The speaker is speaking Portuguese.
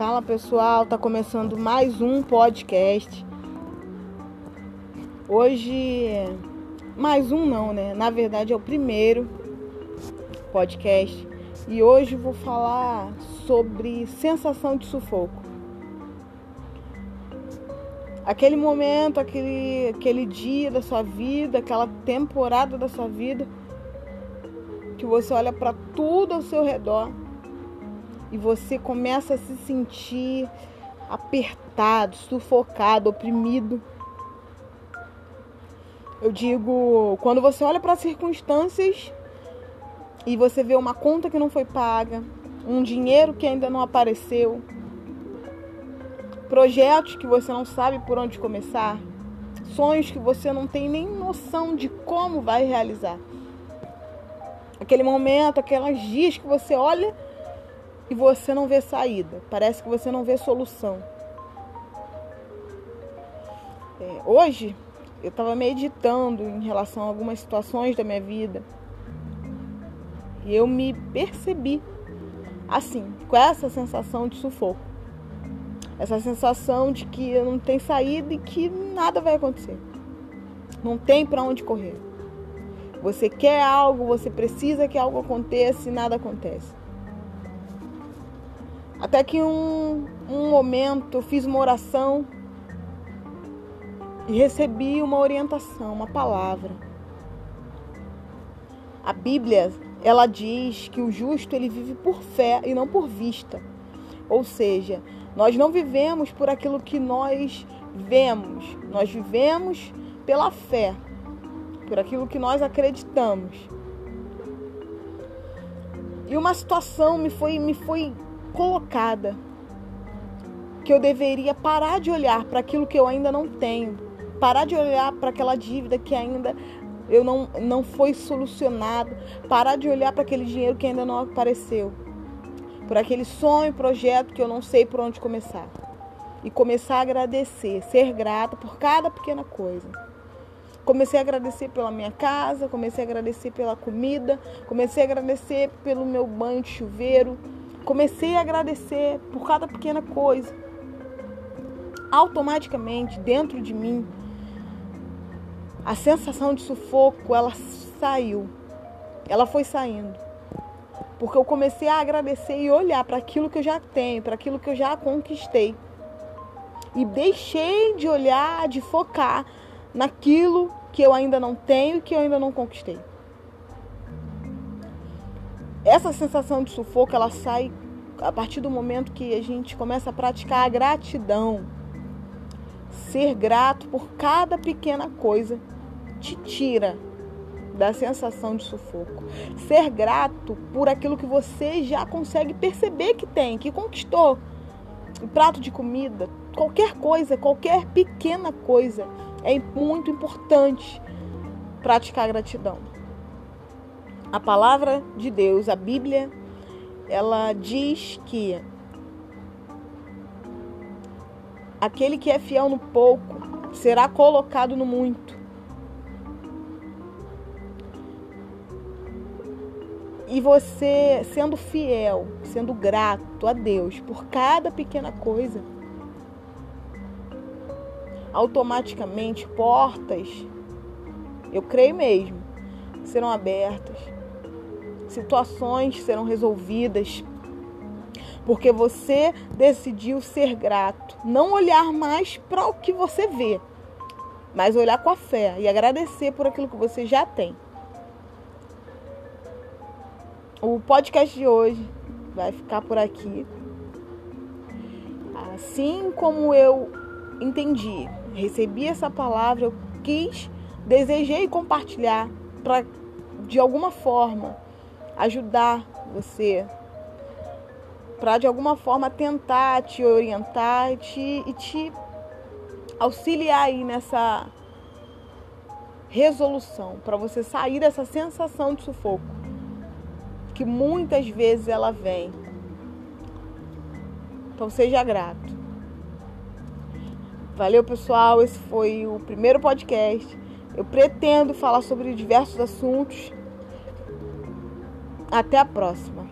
Fala pessoal, tá começando mais um podcast. Hoje, mais um não, né? Na verdade é o primeiro podcast e hoje vou falar sobre sensação de sufoco. Aquele momento, aquele, aquele dia da sua vida, aquela temporada da sua vida que você olha para tudo ao seu redor e você começa a se sentir apertado, sufocado, oprimido. Eu digo, quando você olha para as circunstâncias e você vê uma conta que não foi paga, um dinheiro que ainda não apareceu, projetos que você não sabe por onde começar, sonhos que você não tem nem noção de como vai realizar. Aquele momento, aquelas dias que você olha e você não vê saída, parece que você não vê solução. É, hoje eu estava meditando em relação a algumas situações da minha vida e eu me percebi assim, com essa sensação de sufoco, essa sensação de que não tem saída e que nada vai acontecer, não tem para onde correr. Você quer algo, você precisa que algo aconteça e nada acontece. Até que um, um momento eu fiz uma oração e recebi uma orientação, uma palavra. A Bíblia, ela diz que o justo ele vive por fé e não por vista. Ou seja, nós não vivemos por aquilo que nós vemos, nós vivemos pela fé, por aquilo que nós acreditamos. E uma situação me foi me foi colocada. Que eu deveria parar de olhar para aquilo que eu ainda não tenho, parar de olhar para aquela dívida que ainda eu não, não foi solucionado, parar de olhar para aquele dinheiro que ainda não apareceu, por aquele sonho, projeto que eu não sei por onde começar. E começar a agradecer, ser grata por cada pequena coisa. Comecei a agradecer pela minha casa, comecei a agradecer pela comida, comecei a agradecer pelo meu banho de chuveiro, Comecei a agradecer por cada pequena coisa. Automaticamente, dentro de mim, a sensação de sufoco, ela saiu. Ela foi saindo. Porque eu comecei a agradecer e olhar para aquilo que eu já tenho, para aquilo que eu já conquistei. E deixei de olhar, de focar naquilo que eu ainda não tenho e que eu ainda não conquistei essa sensação de sufoco ela sai a partir do momento que a gente começa a praticar a gratidão. Ser grato por cada pequena coisa te tira da sensação de sufoco. Ser grato por aquilo que você já consegue perceber que tem, que conquistou. Um prato de comida, qualquer coisa, qualquer pequena coisa, é muito importante praticar gratidão. A palavra de Deus, a Bíblia, ela diz que aquele que é fiel no pouco será colocado no muito. E você sendo fiel, sendo grato a Deus por cada pequena coisa, automaticamente portas, eu creio mesmo, serão abertas situações serão resolvidas. Porque você decidiu ser grato, não olhar mais para o que você vê, mas olhar com a fé e agradecer por aquilo que você já tem. O podcast de hoje vai ficar por aqui. Assim como eu entendi, recebi essa palavra, eu quis, desejei compartilhar para de alguma forma ajudar você, para de alguma forma tentar te orientar e te, e te auxiliar aí nessa resolução, para você sair dessa sensação de sufoco, que muitas vezes ela vem. Então seja grato. Valeu, pessoal. Esse foi o primeiro podcast. Eu pretendo falar sobre diversos assuntos até a próxima.